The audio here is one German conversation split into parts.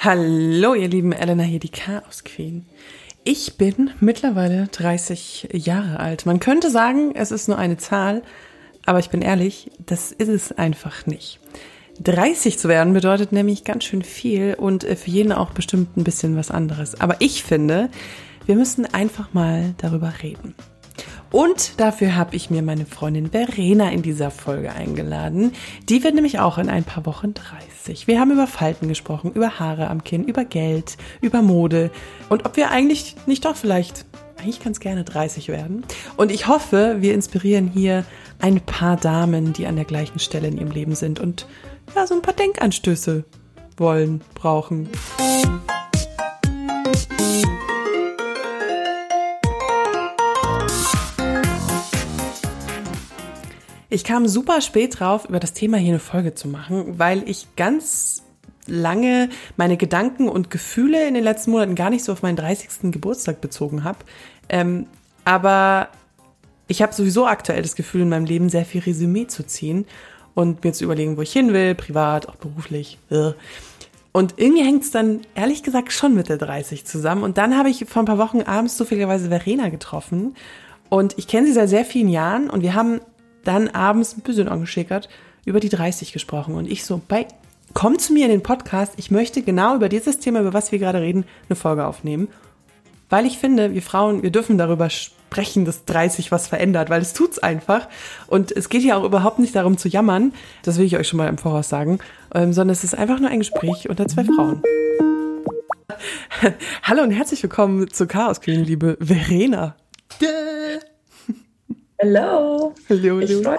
Hallo, ihr lieben Elena hier, die Chaos Queen. Ich bin mittlerweile 30 Jahre alt. Man könnte sagen, es ist nur eine Zahl, aber ich bin ehrlich, das ist es einfach nicht. 30 zu werden bedeutet nämlich ganz schön viel und für jeden auch bestimmt ein bisschen was anderes. Aber ich finde, wir müssen einfach mal darüber reden. Und dafür habe ich mir meine Freundin Verena in dieser Folge eingeladen. Die wird nämlich auch in ein paar Wochen 30. Wir haben über Falten gesprochen, über Haare am Kinn, über Geld, über Mode und ob wir eigentlich nicht doch vielleicht eigentlich ganz gerne 30 werden. Und ich hoffe, wir inspirieren hier ein paar Damen, die an der gleichen Stelle in ihrem Leben sind und ja, so ein paar Denkanstöße wollen, brauchen. Ich kam super spät drauf, über das Thema hier eine Folge zu machen, weil ich ganz lange meine Gedanken und Gefühle in den letzten Monaten gar nicht so auf meinen 30. Geburtstag bezogen habe. Ähm, aber ich habe sowieso aktuell das Gefühl, in meinem Leben sehr viel Resümee zu ziehen und mir zu überlegen, wo ich hin will, privat, auch beruflich. Und irgendwie hängt es dann ehrlich gesagt schon mit der 30 zusammen. Und dann habe ich vor ein paar Wochen abends zufälligerweise Verena getroffen. Und ich kenne sie seit sehr vielen Jahren und wir haben dann abends ein bisschen angeschickert über die 30 gesprochen. Und ich so, bei, komm zu mir in den Podcast, ich möchte genau über dieses Thema, über was wir gerade reden, eine Folge aufnehmen. Weil ich finde, wir Frauen, wir dürfen darüber sprechen, dass 30 was verändert, weil es tut's einfach. Und es geht ja auch überhaupt nicht darum zu jammern, das will ich euch schon mal im Voraus sagen, ähm, sondern es ist einfach nur ein Gespräch unter zwei Frauen. Hallo und herzlich willkommen zu Chaos Queen, liebe Verena. Hallo. Hallo, hallo.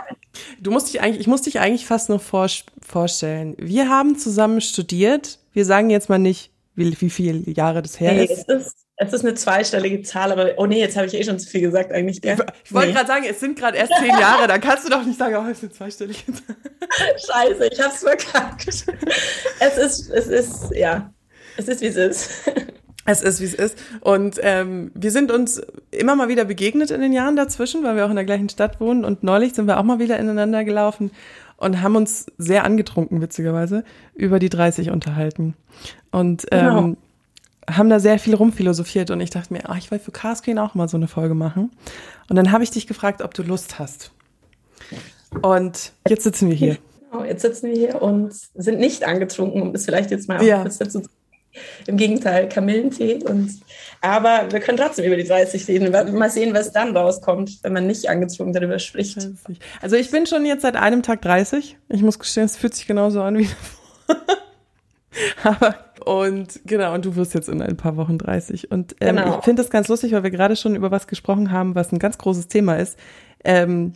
Du musst dich eigentlich, ich muss dich eigentlich fast noch vor, vorstellen. Wir haben zusammen studiert. Wir sagen jetzt mal nicht, wie, wie viele Jahre das her nee, ist. Es ist. Es ist eine zweistellige Zahl, aber oh nee, jetzt habe ich eh schon zu viel gesagt eigentlich. Gell? Ich wollte nee. gerade sagen, es sind gerade erst zehn Jahre, da kannst du doch nicht sagen, oh, es ist eine zweistellige Zahl. Scheiße, ich habe es verkackt. Es ist, es ist, ja, es ist wie es ist. Es ist, wie es ist. Und ähm, wir sind uns immer mal wieder begegnet in den Jahren dazwischen, weil wir auch in der gleichen Stadt wohnen. Und neulich sind wir auch mal wieder ineinander gelaufen und haben uns sehr angetrunken, witzigerweise, über die 30 unterhalten. Und ähm, genau. haben da sehr viel rumphilosophiert. Und ich dachte mir, ach, ich will für Carscreen auch mal so eine Folge machen. Und dann habe ich dich gefragt, ob du Lust hast. Und jetzt sitzen wir hier. Genau, jetzt sitzen wir hier und sind nicht angetrunken, um das vielleicht jetzt mal auch ja. dazu zu im Gegenteil, Kamillentee. Und, aber wir können trotzdem über die 30 reden. Mal sehen, was dann rauskommt, wenn man nicht angezogen darüber spricht. Also ich bin schon jetzt seit einem Tag 30. Ich muss gestehen, es fühlt sich genauso an wie davor. aber und genau, und du wirst jetzt in ein paar Wochen 30. Und ähm, genau. ich finde das ganz lustig, weil wir gerade schon über was gesprochen haben, was ein ganz großes Thema ist. Ähm,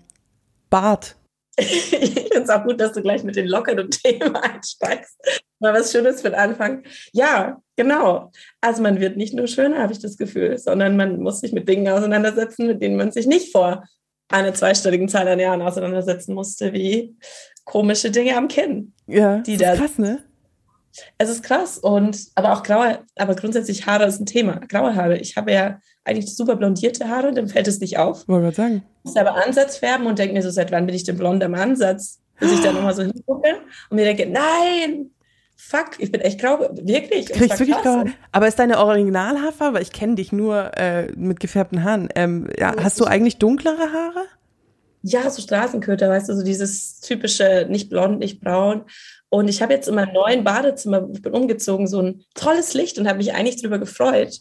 Bart. Ich finde es auch gut, dass du gleich mit den lockeren Themen einsteigst. Mal was Schönes für den Anfang. Ja, genau. Also man wird nicht nur schöner, habe ich das Gefühl, sondern man muss sich mit Dingen auseinandersetzen, mit denen man sich nicht vor einer zweistelligen Zahl an Jahren auseinandersetzen musste, wie komische Dinge am Kinn. Ja, die das ist da, krass, ne? Es ist krass und aber auch graue, aber grundsätzlich Haare ist ein Thema. Graue Haare. Ich habe ja eigentlich super blondierte Haare, dann fällt es nicht auf. Wollte gerade sagen. Ich muss aber Ansatz färben und denke mir so, seit wann bin ich denn blond am Ansatz? Bis ich dann nochmal so hingucke und mir denke, nein, fuck, ich bin echt grau, wirklich. Kriegst wirklich grau? Aber ist deine Originalhaarfarbe, ich kenne dich nur äh, mit gefärbten Haaren, ähm, ja, hast du eigentlich dunklere Haare? Ja, so Straßenköter, weißt du, so dieses typische, nicht blond, nicht braun. Und ich habe jetzt in meinem neuen Badezimmer, ich bin umgezogen, so ein tolles Licht und habe mich eigentlich darüber gefreut.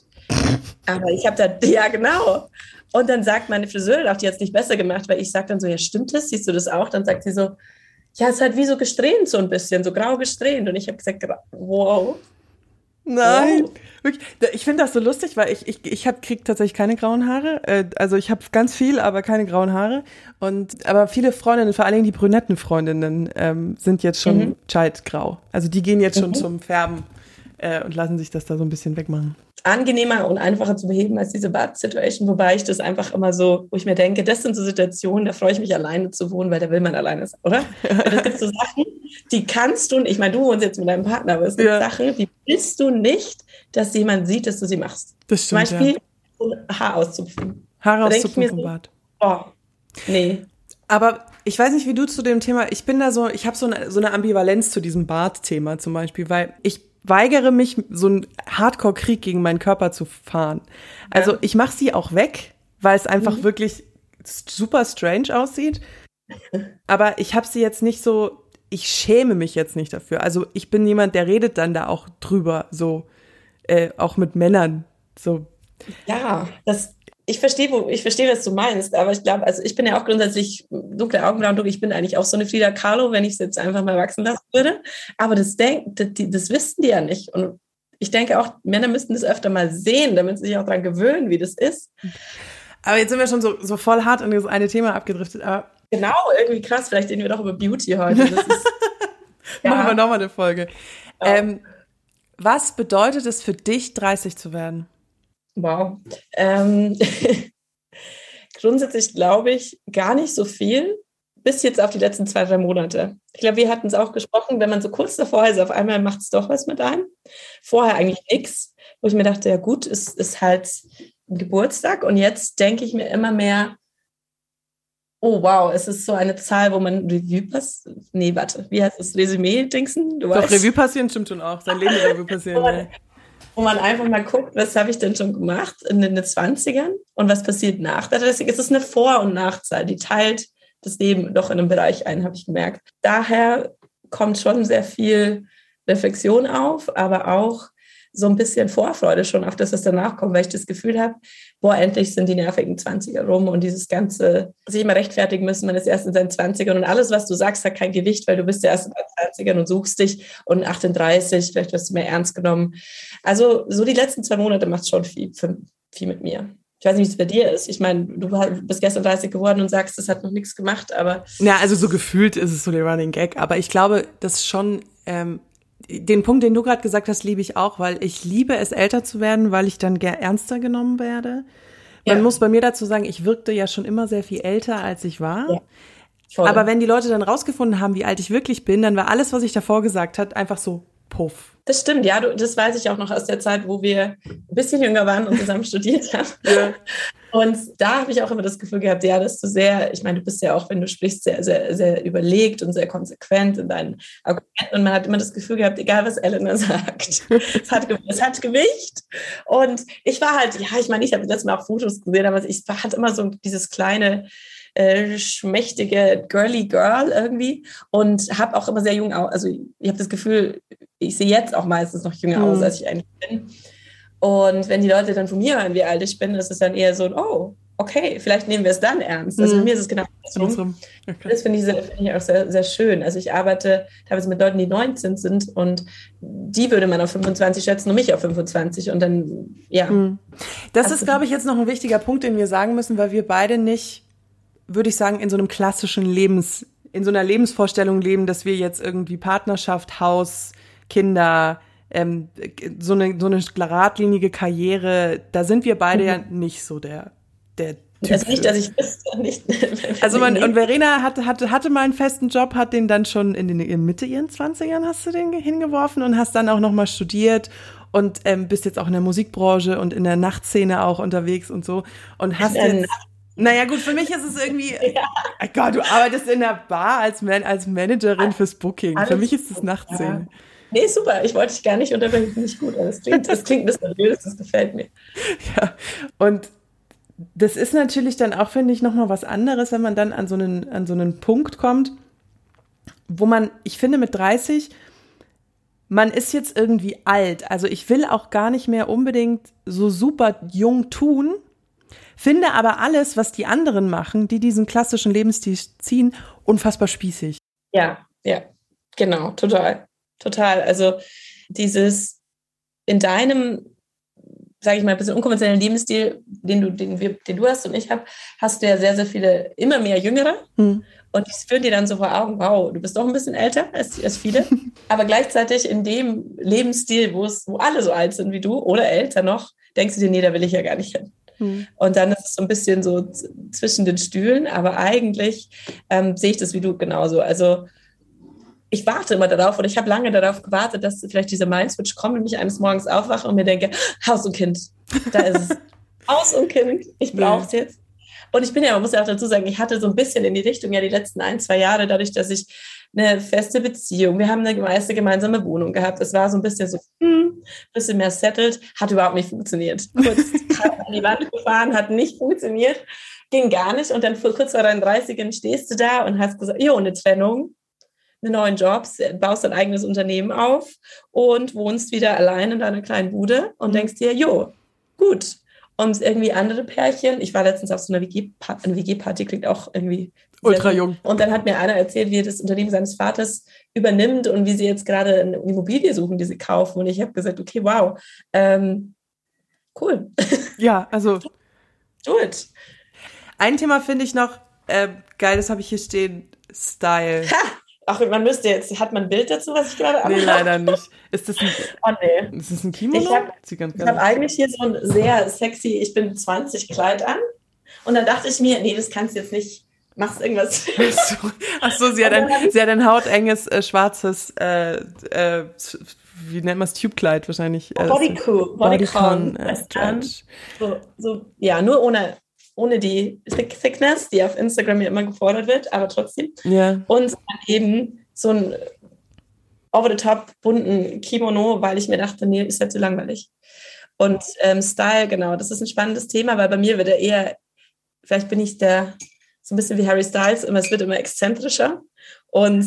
Aber ich habe da, ja genau. Und dann sagt meine Friseurin auch, die hat es nicht besser gemacht, weil ich sage dann so, ja stimmt das, siehst du das auch? Dann sagt sie so, ja, es halt wie so gesträhnt so ein bisschen, so grau gesträhnt. Und ich habe gesagt, wow. Nein, wirklich. Ich finde das so lustig, weil ich, ich, ich kriege tatsächlich keine grauen Haare. Äh, also ich habe ganz viel, aber keine grauen Haare. Und aber viele Freundinnen, vor allen Dingen die brünetten Freundinnen, ähm, sind jetzt schon mhm. scheidgrau. Also die gehen jetzt schon mhm. zum Färben äh, und lassen sich das da so ein bisschen wegmachen angenehmer und einfacher zu beheben als diese Bad-Situation, wobei ich das einfach immer so, wo ich mir denke, das sind so Situationen, da freue ich mich alleine zu wohnen, weil da will man alleine sein, oder? das gibt so Sachen, die kannst du, ich meine, du wohnst jetzt mit deinem Partner, aber es gibt ja. Sachen, die willst du nicht, dass jemand sieht, dass du sie machst. Das stimmt, Zum Beispiel ja. Haar auszupfen. Haare auszupfen vom so, Bad. Oh, nee. Aber ich weiß nicht, wie du zu dem Thema, ich bin da so, ich habe so eine, so eine Ambivalenz zu diesem Bart-Thema zum Beispiel, weil ich weigere mich, so einen Hardcore-Krieg gegen meinen Körper zu fahren. Also ich mache sie auch weg, weil es einfach mhm. wirklich super strange aussieht. Aber ich habe sie jetzt nicht so, ich schäme mich jetzt nicht dafür. Also ich bin jemand, der redet dann da auch drüber, so äh, auch mit Männern. So. Ja, das, ich verstehe, ich verstehe, was du meinst, aber ich glaube, also ich bin ja auch grundsätzlich dunkle Augenbrauen, ich bin eigentlich auch so eine Frida Kahlo, wenn ich es jetzt einfach mal wachsen lassen würde. Aber das denkt, das, das wissen die ja nicht. Und ich denke auch, Männer müssten das öfter mal sehen, damit sie sich auch daran gewöhnen, wie das ist. Aber jetzt sind wir schon so, so voll hart in das eine Thema abgedriftet. Aber genau, irgendwie krass. Vielleicht reden wir doch über Beauty heute. Ist, ja. Machen wir nochmal eine Folge. Ja. Ähm, was bedeutet es für dich, 30 zu werden? Wow. Ähm, grundsätzlich glaube ich gar nicht so viel, bis jetzt auf die letzten zwei, drei Monate. Ich glaube, wir hatten es auch gesprochen, wenn man so kurz davor ist, auf einmal macht es doch was mit einem. Vorher eigentlich nichts, wo ich mir dachte, ja gut, es ist halt ein Geburtstag und jetzt denke ich mir immer mehr, oh wow, es ist so eine Zahl, wo man Revue passiert. Nee, warte, wie heißt das? Resümee-Dingsen? Doch, weißt. Revue passieren stimmt schon auch. Sein Leben Revue passieren wo man einfach mal guckt, was habe ich denn schon gemacht in den 20ern und was passiert nach der 30 Es ist eine Vor- und Nachzahl, die teilt das Leben doch in einem Bereich ein, habe ich gemerkt. Daher kommt schon sehr viel Reflexion auf, aber auch so ein bisschen Vorfreude schon auf das, was danach kommt, weil ich das Gefühl habe, boah, endlich sind die nervigen 20er rum und dieses ganze, sich immer rechtfertigen müssen, man ist erst in seinen 20ern und alles, was du sagst, hat kein Gewicht, weil du bist ja erst in deinen 20ern und suchst dich und 38, vielleicht wirst du mehr ernst genommen. Also so die letzten zwei Monate macht schon viel, viel mit mir. Ich weiß nicht, wie es bei dir ist. Ich meine, du bist gestern 30 geworden und sagst, das hat noch nichts gemacht, aber. Ja, also so gefühlt ist es so der Running Gag. Aber ich glaube, dass schon ähm, den Punkt, den du gerade gesagt hast, liebe ich auch, weil ich liebe es, älter zu werden, weil ich dann ernster genommen werde. Man ja. muss bei mir dazu sagen, ich wirkte ja schon immer sehr viel älter, als ich war. Ja. Aber wenn die Leute dann rausgefunden haben, wie alt ich wirklich bin, dann war alles, was ich davor gesagt hat, einfach so puff. Das stimmt, ja, du, das weiß ich auch noch aus der Zeit, wo wir ein bisschen jünger waren und zusammen studiert haben. Ja. Und da habe ich auch immer das Gefühl gehabt, ja, dass du sehr, ich meine, du bist ja auch, wenn du sprichst, sehr, sehr, sehr überlegt und sehr konsequent in deinen Argumenten. Und man hat immer das Gefühl gehabt, egal was Elena sagt, es, hat, es hat Gewicht. Und ich war halt, ja, ich meine, ich habe letztes Mal auch Fotos gesehen, aber ich hatte immer so dieses kleine, äh, schmächtige girly Girl irgendwie und habe auch immer sehr jung. Also ich habe das Gefühl, ich sehe jetzt auch meistens noch jünger mhm. aus, als ich eigentlich bin. Und wenn die Leute dann von mir hören, wie alt ich bin, ist es dann eher so, oh, okay, vielleicht nehmen wir es dann ernst. Also bei mir ist es genau andersrum. Okay. Das finde ich, find ich auch sehr, sehr schön. Also ich arbeite teilweise mit Leuten, die 19 sind und die würde man auf 25 schätzen und mich auf 25 und dann, ja. Mhm. Das also, ist, glaube ich, jetzt noch ein wichtiger Punkt, den wir sagen müssen, weil wir beide nicht, würde ich sagen, in so einem klassischen Lebens, in so einer Lebensvorstellung leben, dass wir jetzt irgendwie Partnerschaft, Haus, Kinder, ähm, so eine so eine geradlinige Karriere, da sind wir beide mhm. ja nicht so der der Typ. Das nicht, dass ich wüsste, nicht. Also man, und Verena hatte, hatte, hatte mal einen festen Job, hat den dann schon in, den, in Mitte ihren 20ern hast du den hingeworfen und hast dann auch nochmal studiert und ähm, bist jetzt auch in der Musikbranche und in der Nachtszene auch unterwegs und so und hast jetzt naja, gut, für mich ist es irgendwie. Ja. Oh Gott, du arbeitest in der Bar als, Man als Managerin fürs Booking. Alles für mich ist das Nachtszene. Ja. Nee, super. Ich wollte dich gar nicht unterbrechen. Finde ich gut. Das klingt, das klingt mysteriös, das gefällt mir. Ja, und das ist natürlich dann auch, finde ich, nochmal was anderes, wenn man dann an so, einen, an so einen Punkt kommt, wo man, ich finde, mit 30, man ist jetzt irgendwie alt. Also ich will auch gar nicht mehr unbedingt so super jung tun, finde aber alles, was die anderen machen, die diesen klassischen Lebensstil ziehen, unfassbar spießig. Ja, ja, genau, total. Total. Also dieses in deinem, sage ich mal, ein bisschen unkonventionellen Lebensstil, den du, den, wir, den du hast und ich habe, hast du ja sehr, sehr viele, immer mehr Jüngere. Hm. Und die führen dir dann so vor Augen, wow, du bist doch ein bisschen älter als, als viele. Aber gleichzeitig in dem Lebensstil, wo es, wo alle so alt sind wie du oder älter noch, denkst du dir, nee, da will ich ja gar nicht hin. Hm. Und dann ist es so ein bisschen so zwischen den Stühlen, aber eigentlich ähm, sehe ich das wie du genauso. Also ich warte immer darauf und ich habe lange darauf gewartet, dass vielleicht dieser Mindswitch kommt und ich eines Morgens aufwache und mir denke, Haus und Kind, da ist es. Haus und Kind, ich brauche es jetzt. Und ich bin ja, man muss ja auch dazu sagen, ich hatte so ein bisschen in die Richtung ja die letzten ein, zwei Jahre, dadurch, dass ich eine feste Beziehung. Wir haben eine meiste gemeinsame Wohnung gehabt. Es war so ein bisschen so, hm, bisschen mehr settled. Hat überhaupt nicht funktioniert. Kurz an die Wand gefahren, hat nicht funktioniert. Ging gar nicht. Und dann kurz vor deinen 30ern stehst du da und hast gesagt, jo, eine Trennung neuen Job, baust dein eigenes Unternehmen auf und wohnst wieder allein in deiner kleinen Bude und mhm. denkst dir, jo, gut. Und irgendwie andere Pärchen, ich war letztens auf so einer WG-Party, WG klingt auch irgendwie ultra jung. Und dann hat mir einer erzählt, wie er das Unternehmen seines Vaters übernimmt und wie sie jetzt gerade eine Immobilie suchen, die sie kaufen. Und ich habe gesagt, okay, wow, ähm, cool. Ja, also. Do it. Ein Thema finde ich noch äh, geil, das habe ich hier stehen, Style. Ha! Ach, man müsste jetzt, hat man ein Bild dazu, was ich gerade habe? Nee, leider nicht. Ist das ein, oh, nee. ist das ein Kimono? Ich habe hab eigentlich hier so ein sehr sexy, ich bin 20 Kleid an. Und dann dachte ich mir, nee, das kannst du jetzt nicht, machst irgendwas. Ach so, Ach so sie, hat ein, sie hat ein hautenges, äh, schwarzes, äh, äh, wie nennt man es, Tube-Kleid wahrscheinlich. Äh, Bodycon. Bodycon. Bodycon äh, so, so, ja, nur ohne ohne die Thick Thickness, die auf Instagram ja immer gefordert wird, aber trotzdem. Ja. Und eben so ein over-the-top bunten Kimono, weil ich mir dachte, nee, ist ja zu langweilig. Und ähm, Style, genau, das ist ein spannendes Thema, weil bei mir wird er eher, vielleicht bin ich der, so ein bisschen wie Harry Styles, immer, es wird immer exzentrischer und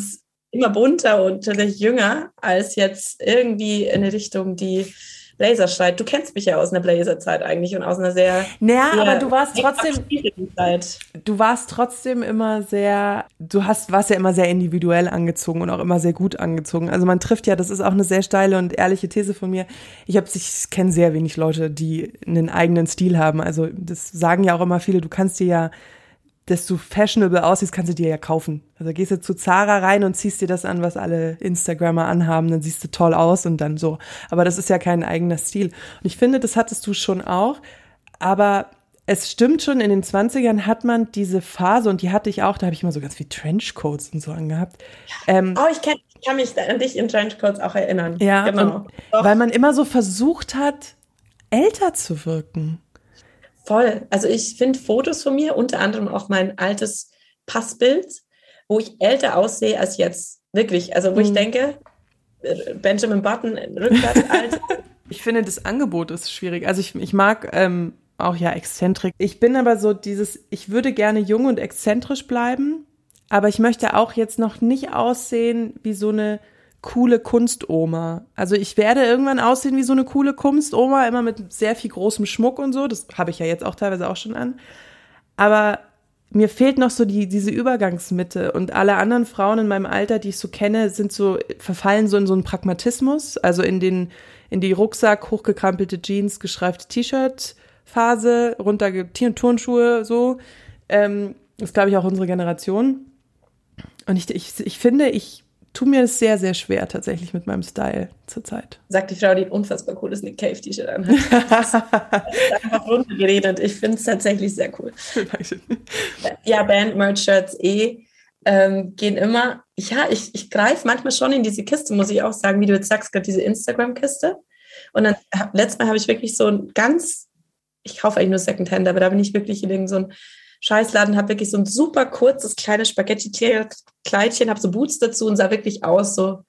immer bunter und tatsächlich jünger als jetzt irgendwie in eine Richtung, die Blazerstreit. Du kennst mich ja aus einer Blazerzeit eigentlich und aus einer sehr. Naja, sehr aber du warst trotzdem. Zeit. Du warst trotzdem immer sehr. Du hast, warst ja immer sehr individuell angezogen und auch immer sehr gut angezogen. Also man trifft ja, das ist auch eine sehr steile und ehrliche These von mir. Ich habe, ich kenne sehr wenig Leute, die einen eigenen Stil haben. Also das sagen ja auch immer viele. Du kannst dir ja dass du fashionable aussiehst, kannst du dir ja kaufen. Also gehst du zu Zara rein und ziehst dir das an, was alle Instagrammer anhaben, dann siehst du toll aus und dann so. Aber das ist ja kein eigener Stil. Und ich finde, das hattest du schon auch. Aber es stimmt schon, in den 20ern hat man diese Phase und die hatte ich auch, da habe ich immer so ganz viel Trenchcoats und so angehabt. Ähm, oh, ich kann, ich kann mich an dich in Trenchcoats auch erinnern. Ja, genau. weil man immer so versucht hat, älter zu wirken. Voll. Also ich finde Fotos von mir, unter anderem auch mein altes Passbild, wo ich älter aussehe als jetzt. Wirklich. Also wo mhm. ich denke, äh, Benjamin Button rückwärts alt. Ich finde, das Angebot ist schwierig. Also ich, ich mag ähm, auch ja Exzentrik. Ich bin aber so dieses, ich würde gerne jung und exzentrisch bleiben, aber ich möchte auch jetzt noch nicht aussehen wie so eine coole Kunstoma. Also ich werde irgendwann aussehen wie so eine coole Kunstoma, immer mit sehr viel großem Schmuck und so. Das habe ich ja jetzt auch teilweise auch schon an. Aber mir fehlt noch so die, diese Übergangsmitte. Und alle anderen Frauen in meinem Alter, die ich so kenne, sind so, verfallen so in so einen Pragmatismus. Also in den, in die Rucksack, hochgekrampelte Jeans, geschreifte T-Shirt-Phase, runter Turnschuhe, so. Ähm, das glaube ich auch unsere Generation. Und ich, ich, ich finde, ich tue mir es sehr, sehr schwer tatsächlich mit meinem Style zurzeit. Sagt die Frau, die ein unfassbar cooles Nick Cave T-Shirt anhat. das ist einfach runtergeredet. Ich finde es tatsächlich sehr cool. ja, Band-Merch-Shirts eh ähm, gehen immer. Ja, ich, ich greife manchmal schon in diese Kiste, muss ich auch sagen, wie du jetzt sagst, gerade diese Instagram-Kiste. Und dann, letztes Mal habe ich wirklich so ein ganz, ich kaufe eigentlich nur Secondhand, aber da bin ich wirklich in so ein Scheißladen, habe wirklich so ein super kurzes, kleines Spaghetti-Kleidchen, habe so Boots dazu und sah wirklich aus, so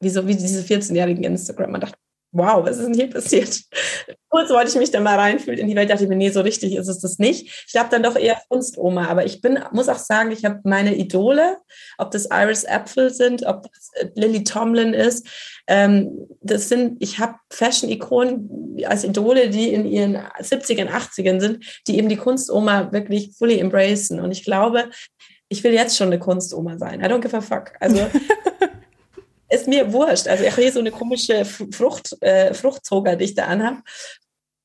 wie, so, wie diese 14-jährigen Instagram. Man dachte, wow, was ist denn hier passiert? Kurz wollte ich mich dann mal reinfühlen in die Welt, dachte ich mir, nee, so richtig ist es das nicht. Ich glaube dann doch eher Kunstoma, aber ich bin, muss auch sagen, ich habe meine Idole, ob das Iris Apfel sind, ob das äh, Lily Tomlin ist, ähm, das sind, ich habe Fashion-Ikonen als Idole, die in ihren 70ern, 80ern sind, die eben die Kunstoma wirklich fully embracen und ich glaube, ich will jetzt schon eine Kunstoma sein. I don't give a fuck. Also ist mir wurscht. Also ich habe hier so eine komische Frucht, äh, Fruchtzoger, die ich da anhabe.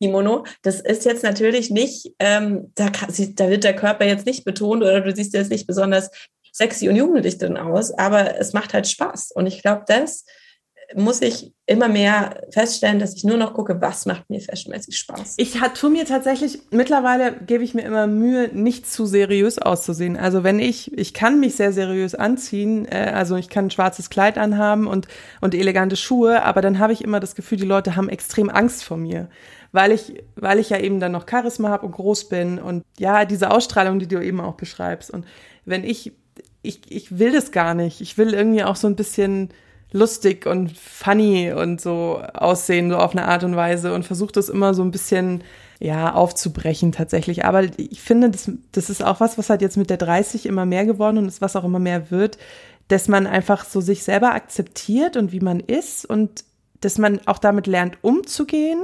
Kimono. Das ist jetzt natürlich nicht, ähm, da, kann, da wird der Körper jetzt nicht betont oder du siehst jetzt nicht besonders sexy und jugendlich drin aus, aber es macht halt Spaß. Und ich glaube, das muss ich immer mehr feststellen, dass ich nur noch gucke, was macht mir fashionmäßig Spaß. Ich tue mir tatsächlich, mittlerweile gebe ich mir immer Mühe, nicht zu seriös auszusehen. Also wenn ich, ich kann mich sehr seriös anziehen, äh, also ich kann ein schwarzes Kleid anhaben und, und elegante Schuhe, aber dann habe ich immer das Gefühl, die Leute haben extrem Angst vor mir. Weil ich, weil ich ja eben dann noch Charisma habe und groß bin und ja, diese Ausstrahlung, die du eben auch beschreibst. Und wenn ich ich, ich will das gar nicht. Ich will irgendwie auch so ein bisschen lustig und funny und so aussehen, so auf eine Art und Weise und versuche das immer so ein bisschen ja, aufzubrechen tatsächlich. Aber ich finde, das, das ist auch was, was halt jetzt mit der 30 immer mehr geworden und ist, was auch immer mehr wird, dass man einfach so sich selber akzeptiert und wie man ist und dass man auch damit lernt, umzugehen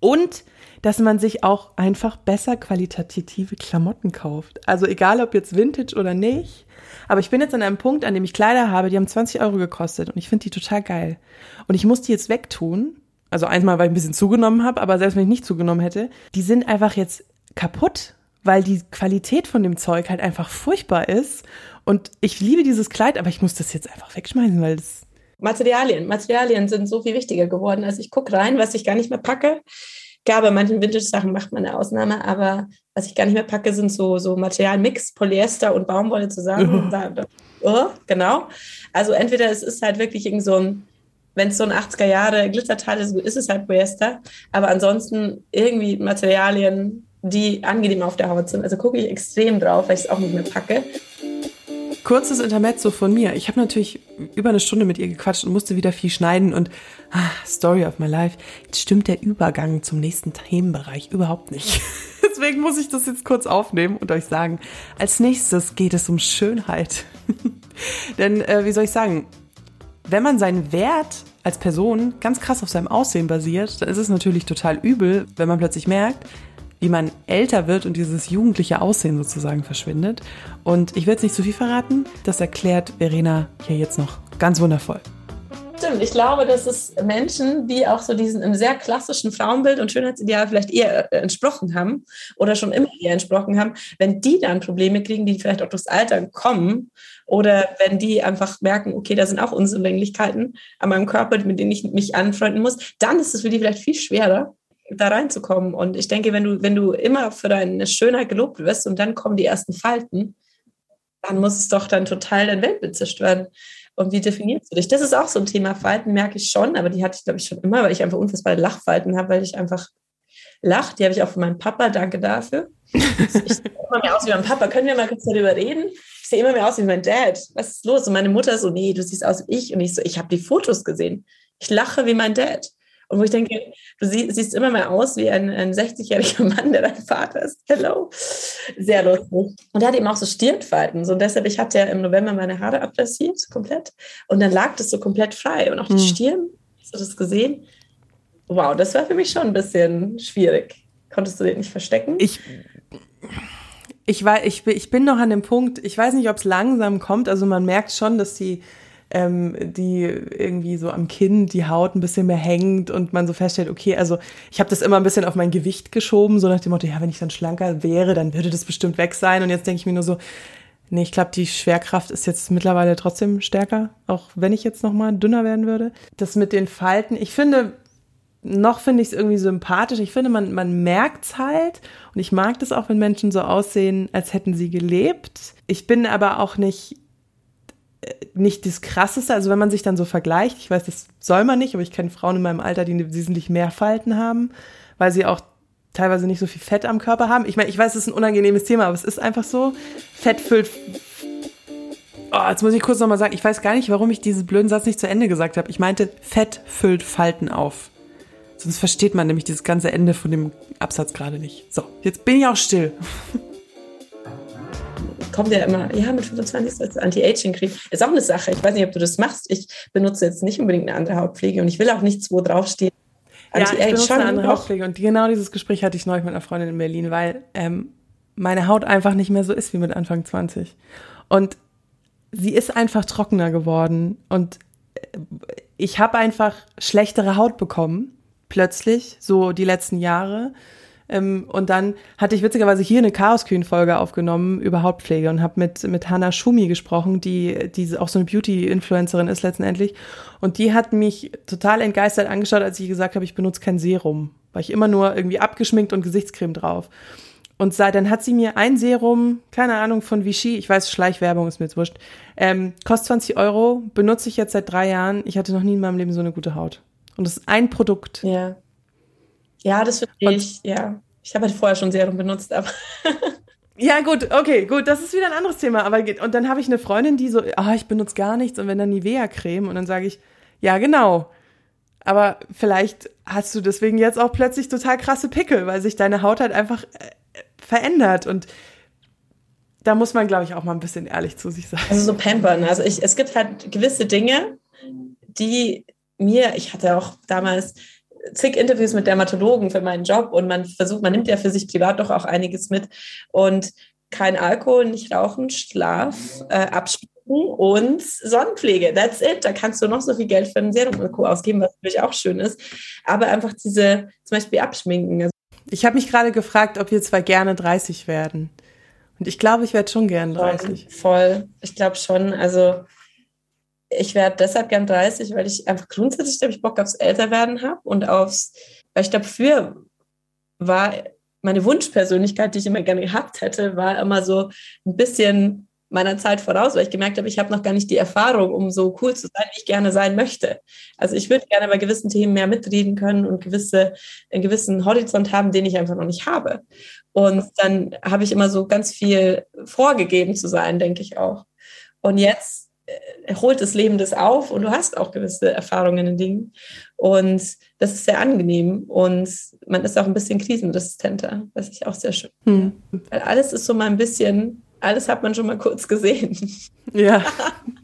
und dass man sich auch einfach besser qualitative Klamotten kauft. Also egal ob jetzt Vintage oder nicht. Aber ich bin jetzt an einem Punkt, an dem ich Kleider habe, die haben 20 Euro gekostet und ich finde die total geil. Und ich muss die jetzt wegtun, also einmal, weil ich ein bisschen zugenommen habe, aber selbst wenn ich nicht zugenommen hätte, die sind einfach jetzt kaputt, weil die Qualität von dem Zeug halt einfach furchtbar ist. Und ich liebe dieses Kleid, aber ich muss das jetzt einfach wegschmeißen, weil das. Materialien. Materialien sind so viel wichtiger geworden. Also ich gucke rein, was ich gar nicht mehr packe. Klar, bei manchen Vintage-Sachen macht man eine Ausnahme, aber was ich gar nicht mehr packe, sind so, so Materialmix, Polyester und Baumwolle zusammen. Oh. oh, genau. Also entweder es ist halt wirklich irgend so ein wenn es so ein 80er Jahre Glitterteil ist, ist es halt Polyester. Aber ansonsten irgendwie Materialien, die angenehm auf der Haut sind. Also gucke ich extrem drauf, weil ich es auch nicht mehr packe. Kurzes Intermezzo von mir. Ich habe natürlich über eine Stunde mit ihr gequatscht und musste wieder viel schneiden und ah, Story of my life. Jetzt stimmt der Übergang zum nächsten Themenbereich überhaupt nicht. Deswegen muss ich das jetzt kurz aufnehmen und euch sagen, als nächstes geht es um Schönheit. Denn, äh, wie soll ich sagen, wenn man seinen Wert als Person ganz krass auf seinem Aussehen basiert, dann ist es natürlich total übel, wenn man plötzlich merkt, wie man älter wird und dieses jugendliche Aussehen sozusagen verschwindet. Und ich will jetzt nicht zu viel verraten, das erklärt Verena hier jetzt noch ganz wundervoll. Stimmt, ich glaube, dass es Menschen, die auch so diesen im sehr klassischen Frauenbild und Schönheitsideal vielleicht eher äh, entsprochen haben oder schon immer eher entsprochen haben, wenn die dann Probleme kriegen, die vielleicht auch durchs Alter kommen oder wenn die einfach merken, okay, da sind auch Unzulänglichkeiten an meinem Körper, mit denen ich mich anfreunden muss, dann ist es für die vielleicht viel schwerer, da reinzukommen. Und ich denke, wenn du, wenn du immer für deine Schönheit gelobt wirst und dann kommen die ersten Falten, dann muss es doch dann total dein Weltbild zerstört und wie definierst du dich? Das ist auch so ein Thema. Falten merke ich schon, aber die hatte ich, glaube ich, schon immer, weil ich einfach unfassbare Lachfalten habe, weil ich einfach lache. Die habe ich auch von meinem Papa. Danke dafür. Ich sehe immer mehr aus wie mein Papa. Können wir mal kurz darüber reden? Ich sehe immer mehr aus wie mein Dad. Was ist los? Und meine Mutter so, nee, du siehst aus wie ich. Und ich so, ich habe die Fotos gesehen. Ich lache wie mein Dad. Und wo ich denke, du sie, siehst immer mehr aus wie ein, ein 60-jähriger Mann, der dein Vater ist. Hello. Sehr lustig. Und er hat eben auch so Stirnfalten. So, und deshalb, ich hatte ja im November meine Haare abrasiert, komplett. Und dann lag das so komplett frei. Und auch die hm. Stirn, hast du das gesehen? Wow, das war für mich schon ein bisschen schwierig. Konntest du den nicht verstecken? Ich, ich, war, ich, ich bin noch an dem Punkt, ich weiß nicht, ob es langsam kommt. Also man merkt schon, dass die ähm, die irgendwie so am Kinn die Haut ein bisschen mehr hängt und man so feststellt, okay, also ich habe das immer ein bisschen auf mein Gewicht geschoben, so nach dem Motto, ja, wenn ich dann schlanker wäre, dann würde das bestimmt weg sein. Und jetzt denke ich mir nur so, nee, ich glaube, die Schwerkraft ist jetzt mittlerweile trotzdem stärker, auch wenn ich jetzt noch mal dünner werden würde. Das mit den Falten, ich finde, noch finde ich es irgendwie sympathisch. Ich finde, man, man merkt es halt. Und ich mag das auch, wenn Menschen so aussehen, als hätten sie gelebt. Ich bin aber auch nicht nicht das Krasseste, also wenn man sich dann so vergleicht, ich weiß, das soll man nicht, aber ich kenne Frauen in meinem Alter, die wesentlich mehr Falten haben, weil sie auch teilweise nicht so viel Fett am Körper haben. Ich meine, ich weiß, es ist ein unangenehmes Thema, aber es ist einfach so. Fett füllt. Oh, jetzt muss ich kurz nochmal sagen, ich weiß gar nicht, warum ich diesen blöden Satz nicht zu Ende gesagt habe. Ich meinte, Fett füllt Falten auf. Sonst versteht man nämlich dieses ganze Ende von dem Absatz gerade nicht. So, jetzt bin ich auch still. kommt ja immer, ja, mit 25 als Anti-Aging-Cream. Ist auch eine Sache. Ich weiß nicht, ob du das machst. Ich benutze jetzt nicht unbedingt eine andere Hautpflege und ich will auch nichts, wo draufsteht. Ja, ich benutze eine andere Hautpflege und genau dieses Gespräch hatte ich neulich mit einer Freundin in Berlin, weil ähm, meine Haut einfach nicht mehr so ist wie mit Anfang 20. Und sie ist einfach trockener geworden und äh, ich habe einfach schlechtere Haut bekommen, plötzlich, so die letzten Jahre. Ähm, und dann hatte ich witzigerweise hier eine Chaos Queen Folge aufgenommen über Hautpflege und habe mit mit Hannah Schumi gesprochen, die die auch so eine Beauty Influencerin ist letztendlich und die hat mich total entgeistert angeschaut, als ich gesagt habe, ich benutze kein Serum, weil ich immer nur irgendwie abgeschminkt und Gesichtscreme drauf. Und seit, dann hat sie mir ein Serum, keine Ahnung von Vichy, ich weiß, Schleichwerbung ist mir jetzt wurscht, ähm, kostet 20 Euro, benutze ich jetzt seit drei Jahren. Ich hatte noch nie in meinem Leben so eine gute Haut. Und das ist ein Produkt. Ja. Ja, das verstehe ich, ja. Ich habe halt vorher schon Serum benutzt, aber. Ja, gut, okay, gut, das ist wieder ein anderes Thema. Aber und dann habe ich eine Freundin, die so, ah, oh, ich benutze gar nichts und wenn dann Nivea-Creme und dann sage ich, ja, genau. Aber vielleicht hast du deswegen jetzt auch plötzlich total krasse Pickel, weil sich deine Haut halt einfach äh, verändert und da muss man, glaube ich, auch mal ein bisschen ehrlich zu sich sein. Also so pampern. Also ich, es gibt halt gewisse Dinge, die mir, ich hatte auch damals zig Interviews mit Dermatologen für meinen Job und man versucht, man nimmt ja für sich privat doch auch einiges mit und kein Alkohol, nicht rauchen, Schlaf, äh, abschminken und Sonnenpflege. That's it. Da kannst du noch so viel Geld für ein Serum und Co. ausgeben, was natürlich auch schön ist. Aber einfach diese, zum Beispiel abschminken. Also ich habe mich gerade gefragt, ob wir zwar gerne 30 werden. Und ich glaube, ich werde schon gern 30. Voll. Ich glaube schon. Also ich werde deshalb gern 30, weil ich einfach grundsätzlich, glaube ich, Bock aufs Älterwerden habe und aufs, weil ich glaube, früher war meine Wunschpersönlichkeit, die ich immer gerne gehabt hätte, war immer so ein bisschen meiner Zeit voraus, weil ich gemerkt habe, ich habe noch gar nicht die Erfahrung, um so cool zu sein, wie ich gerne sein möchte. Also ich würde gerne bei gewissen Themen mehr mitreden können und gewisse, einen gewissen Horizont haben, den ich einfach noch nicht habe. Und dann habe ich immer so ganz viel vorgegeben zu sein, denke ich auch. Und jetzt holt das Leben das auf und du hast auch gewisse Erfahrungen in Dingen. Und das ist sehr angenehm und man ist auch ein bisschen krisenresistenter, was ich auch sehr schön hm. Weil alles ist so mal ein bisschen, alles hat man schon mal kurz gesehen. Ja,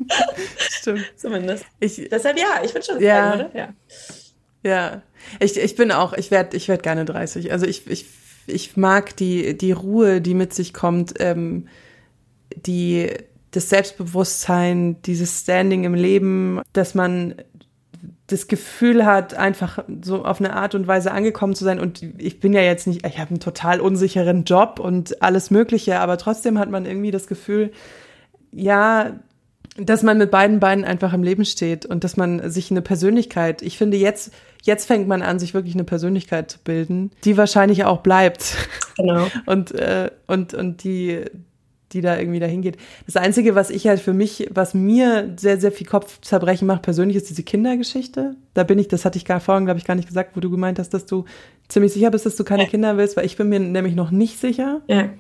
stimmt. Zumindest. Ich, Deshalb ja, ich würde schon ja, sagen, oder? Ja. Ja, ich, ich bin auch, ich werde ich werd gerne 30. Also ich, ich ich mag die, die Ruhe, die mit sich kommt, ähm, die, das Selbstbewusstsein, dieses Standing im Leben, dass man das Gefühl hat, einfach so auf eine Art und Weise angekommen zu sein. Und ich bin ja jetzt nicht, ich habe einen total unsicheren Job und alles Mögliche, aber trotzdem hat man irgendwie das Gefühl, ja, dass man mit beiden Beinen einfach im Leben steht und dass man sich eine Persönlichkeit, ich finde jetzt, jetzt fängt man an, sich wirklich eine Persönlichkeit zu bilden, die wahrscheinlich auch bleibt. Genau. Und, äh, und, und die, die da irgendwie dahin geht. Das Einzige, was ich halt für mich, was mir sehr, sehr viel Kopfzerbrechen macht, persönlich, ist diese Kindergeschichte. Da bin ich, das hatte ich gar vorhin, glaube ich, gar nicht gesagt, wo du gemeint hast, dass du ziemlich sicher bist, dass du keine ja. Kinder willst, weil ich bin mir nämlich noch nicht sicher. Ja.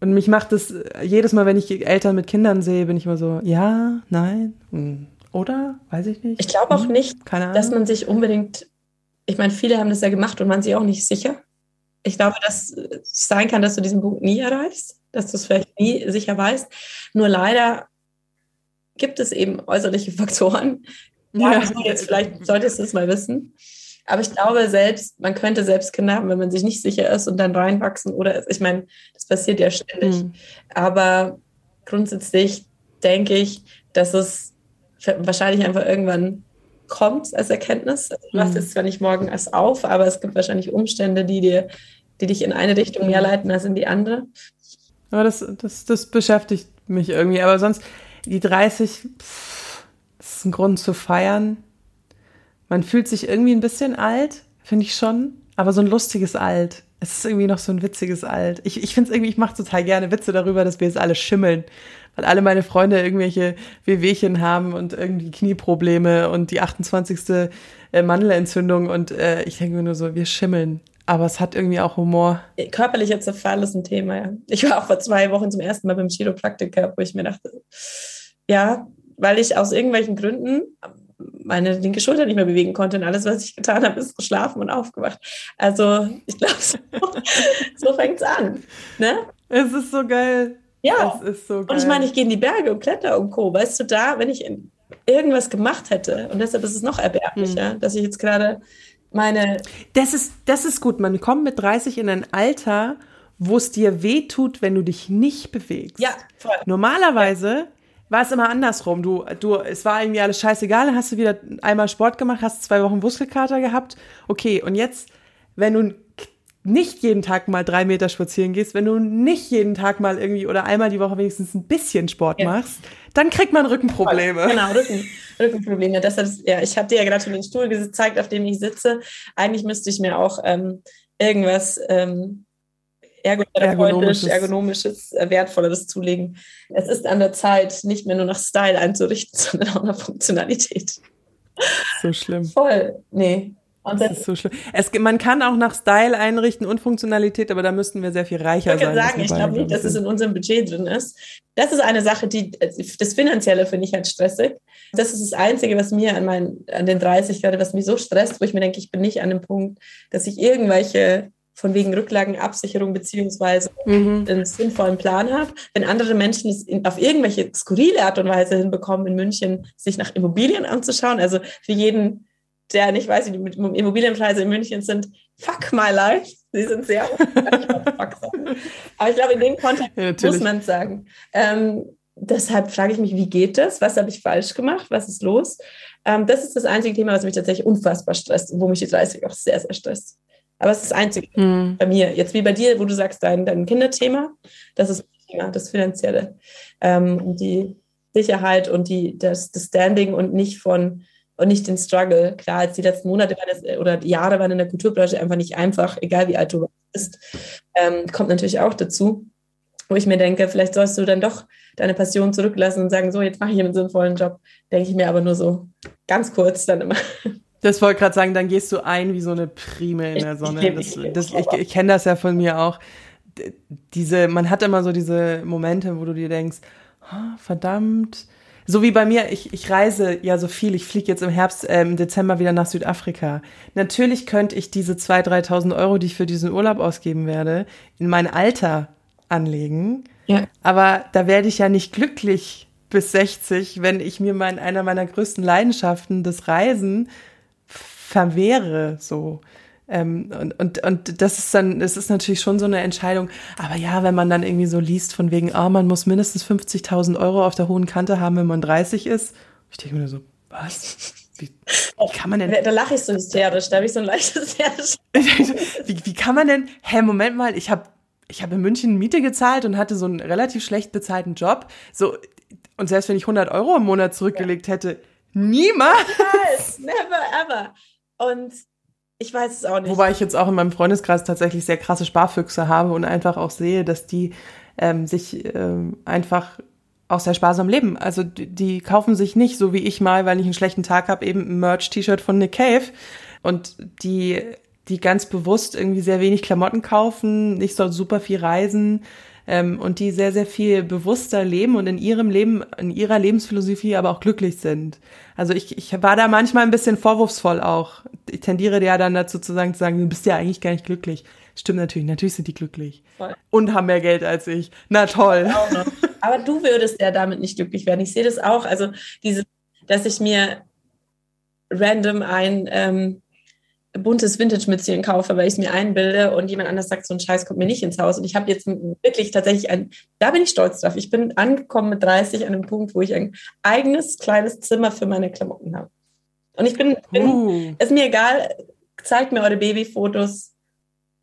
Und mich macht es jedes Mal, wenn ich Eltern mit Kindern sehe, bin ich immer so, ja, nein, hm, oder? Weiß ich nicht. Ich glaube auch hm, nicht, dass man sich unbedingt, ich meine, viele haben das ja gemacht und waren sich auch nicht sicher. Ich glaube, dass es sein kann, dass du diesen Punkt nie erreichst, dass du es vielleicht nie sicher weißt. Nur leider gibt es eben äußerliche Faktoren. Ja, ja. jetzt vielleicht solltest du es mal wissen. Aber ich glaube selbst, man könnte selbst Kinder haben, wenn man sich nicht sicher ist und dann reinwachsen oder, ich meine, das passiert ja ständig. Mhm. Aber grundsätzlich denke ich, dass es wahrscheinlich einfach irgendwann kommt als Erkenntnis. Also du machst mhm. es zwar nicht morgen erst auf, aber es gibt wahrscheinlich Umstände, die dir, die dich in eine Richtung mehr leiten als in die andere. Aber das, das, das beschäftigt mich irgendwie. Aber sonst, die 30, pff, das ist ein Grund zu feiern. Man fühlt sich irgendwie ein bisschen alt, finde ich schon, aber so ein lustiges Alt. Es ist irgendwie noch so ein witziges Alt. Ich, ich finde es irgendwie, ich mache total gerne Witze darüber, dass wir jetzt alle schimmeln. Weil alle meine Freunde irgendwelche Wehwehchen haben und irgendwie Knieprobleme und die 28. Äh, Mandelentzündung und äh, ich denke mir nur so, wir schimmeln. Aber es hat irgendwie auch Humor. Körperlicher Zerfall ist ein Thema, ja. Ich war auch vor zwei Wochen zum ersten Mal beim Chiropraktiker, wo ich mir dachte, ja, weil ich aus irgendwelchen Gründen meine linke Schulter nicht mehr bewegen konnte. Und alles, was ich getan habe, ist geschlafen und aufgewacht. Also ich glaube, so, so fängt es an. Ne? Es ist so geil. Ja. Es ist so geil. Und ich meine, ich gehe in die Berge und kletter und Co. Weißt du, da, wenn ich irgendwas gemacht hätte, und deshalb ist es noch erbärmlicher, hm. dass ich jetzt gerade meine. Das ist, das ist gut. Man kommt mit 30 in ein Alter, wo es dir weh tut, wenn du dich nicht bewegst. Ja, voll. Normalerweise ja war es immer andersrum. Du, du, es war irgendwie alles scheißegal, dann hast du wieder einmal Sport gemacht, hast zwei Wochen Muskelkater gehabt. Okay, und jetzt, wenn du nicht jeden Tag mal drei Meter spazieren gehst, wenn du nicht jeden Tag mal irgendwie oder einmal die Woche wenigstens ein bisschen Sport ja. machst, dann kriegt man Rückenprobleme. Genau, Rücken, Rückenprobleme. Deshalb, ja, ich habe dir ja gerade schon den Stuhl gezeigt, auf dem ich sitze. Eigentlich müsste ich mir auch ähm, irgendwas ähm, ergonomisch, ergonomisches, äh, wertvolleres zulegen. Es ist an der Zeit, nicht mehr nur nach Style einzurichten, sondern auch nach Funktionalität. So schlimm. Voll. Nee. Und das, das ist so schlimm. Es, man kann auch nach Style einrichten und Funktionalität, aber da müssten wir sehr viel reicher ich sein. Sagen, ich glaube nicht, dass es in unserem Budget drin ist. Das ist eine Sache, die das Finanzielle finde ich halt stressig. Das ist das Einzige, was mir an, meinen, an den 30 gerade, was mich so stresst, wo ich mir denke, ich bin nicht an dem Punkt, dass ich irgendwelche von wegen Rücklagenabsicherung beziehungsweise mhm. einen sinnvollen Plan habe. Wenn andere Menschen es in, auf irgendwelche skurrile Art und Weise hinbekommen, in München sich nach Immobilien anzuschauen, also für jeden, der nicht weiß, wie die Immobilienpreise in München sind, fuck my life. Sie sind sehr Aber ich glaube, in dem Kontext ja, muss man es sagen. Ähm, deshalb frage ich mich, wie geht das? Was habe ich falsch gemacht? Was ist los? Ähm, das ist das einzige Thema, was mich tatsächlich unfassbar stresst und wo mich die 30 auch sehr, sehr stresst. Aber es ist das Einzige mhm. bei mir. Jetzt wie bei dir, wo du sagst, dein, dein Kinderthema, das ist Thema, das Finanzielle. Ähm, die Sicherheit und die, das, das Standing und nicht von und nicht den Struggle. Klar, als die letzten Monate das, oder Jahre waren in der Kulturbranche einfach nicht einfach, egal wie alt du bist. Ähm, kommt natürlich auch dazu, wo ich mir denke, vielleicht sollst du dann doch deine Passion zurücklassen und sagen, so, jetzt mache ich einen sinnvollen Job. Denke ich mir aber nur so ganz kurz dann immer. Das wollte gerade sagen, dann gehst du ein wie so eine Primel in der Sonne. Das, das, ich ich kenne das ja von mir auch. Diese, man hat immer so diese Momente, wo du dir denkst, oh, verdammt. So wie bei mir, ich, ich reise ja so viel. Ich fliege jetzt im Herbst, äh, im Dezember wieder nach Südafrika. Natürlich könnte ich diese 2.000, 3.000 Euro, die ich für diesen Urlaub ausgeben werde, in mein Alter anlegen. Ja. Aber da werde ich ja nicht glücklich bis 60, wenn ich mir mein, einer meiner größten Leidenschaften, das Reisen, verwehre, so. Ähm, und, und, und das ist dann, das ist natürlich schon so eine Entscheidung. Aber ja, wenn man dann irgendwie so liest, von wegen, oh, man muss mindestens 50.000 Euro auf der hohen Kante haben, wenn man 30 ist. Ich denke mir so, was? Wie, wie kann man denn. Da lache ich so hysterisch, da habe ich so ein leichtes Herz. wie, wie kann man denn, hä, Moment mal, ich habe ich hab in München Miete gezahlt und hatte so einen relativ schlecht bezahlten Job. So, und selbst wenn ich 100 Euro im Monat zurückgelegt ja. hätte, niemals. Never ever. Und ich weiß es auch nicht. Wobei ich jetzt auch in meinem Freundeskreis tatsächlich sehr krasse Sparfüchse habe und einfach auch sehe, dass die ähm, sich ähm, einfach auch sehr sparsam leben. Also die, die, kaufen sich nicht, so wie ich mal, weil ich einen schlechten Tag habe, eben ein Merch-T-Shirt von Nick Cave. Und die, die ganz bewusst irgendwie sehr wenig Klamotten kaufen, nicht so super viel reisen, ähm, und die sehr, sehr viel bewusster leben und in ihrem Leben, in ihrer Lebensphilosophie aber auch glücklich sind. Also ich, ich war da manchmal ein bisschen vorwurfsvoll auch. Ich tendiere ja dann dazu zu sagen, zu sagen, du bist ja eigentlich gar nicht glücklich. Stimmt natürlich, natürlich sind die glücklich. Voll. Und haben mehr Geld als ich. Na toll. Aber du würdest ja damit nicht glücklich werden. Ich sehe das auch. Also diese, dass ich mir random ein ähm, buntes Vintage-Mützchen kaufe, weil ich es mir einbilde und jemand anders sagt, so ein Scheiß kommt mir nicht ins Haus. Und ich habe jetzt wirklich tatsächlich ein, da bin ich stolz drauf. Ich bin angekommen mit 30 an einem Punkt, wo ich ein eigenes kleines Zimmer für meine Klamotten habe. Und ich bin, bin uh. ist mir egal, zeigt mir eure Babyfotos.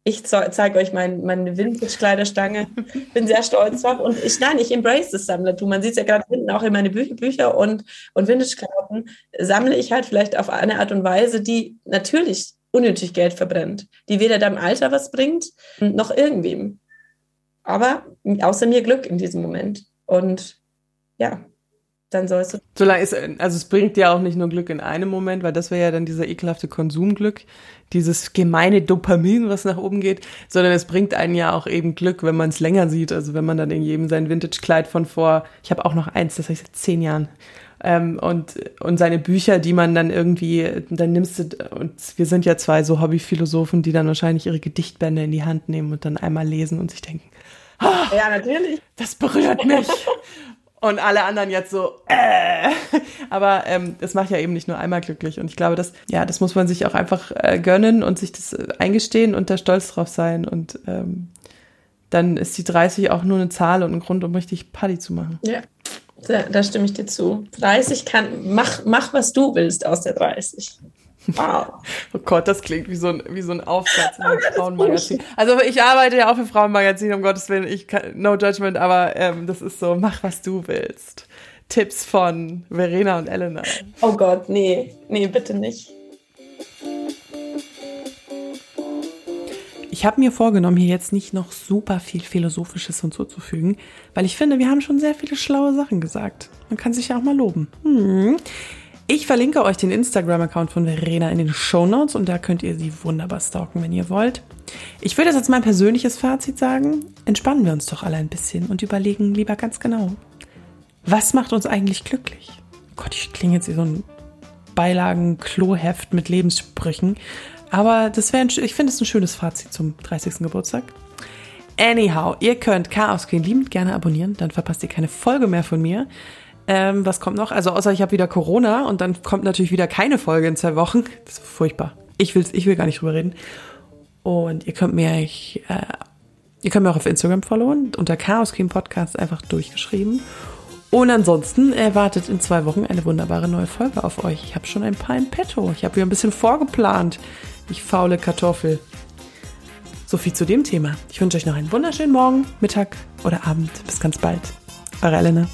Ich zeige euch mein, meine Vintage-Kleiderstange. Bin sehr stolz drauf. Und ich, nein, ich embrace das Sammlertum. Man sieht es ja gerade hinten auch in meine Bü Bücher und, und Vintage-Klamotten. Sammle ich halt vielleicht auf eine Art und Weise, die natürlich unnötig Geld verbrennt, die weder deinem Alter was bringt, noch irgendwem. Aber außer mir Glück in diesem Moment. Und ja, dann sollst du. Solange es, also es bringt dir auch nicht nur Glück in einem Moment, weil das wäre ja dann dieser ekelhafte Konsumglück, dieses gemeine Dopamin, was nach oben geht, sondern es bringt einen ja auch eben Glück, wenn man es länger sieht. Also wenn man dann in jedem sein Vintage-Kleid von vor, ich habe auch noch eins, das heißt zehn Jahren, ähm, und, und seine Bücher, die man dann irgendwie, dann nimmst du, und wir sind ja zwei so Hobbyphilosophen, die dann wahrscheinlich ihre Gedichtbände in die Hand nehmen und dann einmal lesen und sich denken, ah, ja, natürlich. Das berührt mich. und alle anderen jetzt so, äh. Aber ähm, es macht ja eben nicht nur einmal glücklich. Und ich glaube, das, ja, das muss man sich auch einfach äh, gönnen und sich das eingestehen und da stolz drauf sein. Und ähm, dann ist die 30 auch nur eine Zahl und ein Grund, um richtig Party zu machen. Ja. Da, da, stimme ich dir zu. 30 kann, mach, mach, was du willst aus der 30. Wow. oh Gott, das klingt wie so ein, wie so ein Aufsatz in einem oh Frauenmagazin. Also ich arbeite ja auch für Frauenmagazin, um Gottes Willen, ich kann, no judgment, aber ähm, das ist so, mach was du willst. Tipps von Verena und Elena. Oh Gott, nee, nee, bitte nicht. Ich habe mir vorgenommen, hier jetzt nicht noch super viel Philosophisches hinzuzufügen, weil ich finde, wir haben schon sehr viele schlaue Sachen gesagt. Man kann sich ja auch mal loben. Hm. Ich verlinke euch den Instagram-Account von Verena in den Show Notes und da könnt ihr sie wunderbar stalken, wenn ihr wollt. Ich würde jetzt mein persönliches Fazit sagen. Entspannen wir uns doch alle ein bisschen und überlegen lieber ganz genau, was macht uns eigentlich glücklich? Gott, ich klinge jetzt wie so ein Beilagen-Kloheft mit Lebenssprüchen. Aber das wäre, ich finde es ein schönes Fazit zum 30. Geburtstag. Anyhow, ihr könnt Chaos Queen liebend gerne abonnieren, dann verpasst ihr keine Folge mehr von mir. Ähm, was kommt noch? Also außer ich habe wieder Corona und dann kommt natürlich wieder keine Folge in zwei Wochen. Das ist furchtbar. Ich will, ich will gar nicht drüber reden. Und ihr könnt mir, ich, äh, ihr könnt mir auch auf Instagram followen, unter Chaos Queen Podcast einfach durchgeschrieben. Und ansonsten erwartet in zwei Wochen eine wunderbare neue Folge auf euch. Ich habe schon ein paar im Petto. Ich habe wieder ein bisschen vorgeplant. Ich faule Kartoffel. So viel zu dem Thema. Ich wünsche euch noch einen wunderschönen Morgen, Mittag oder Abend. Bis ganz bald. Eure Elena.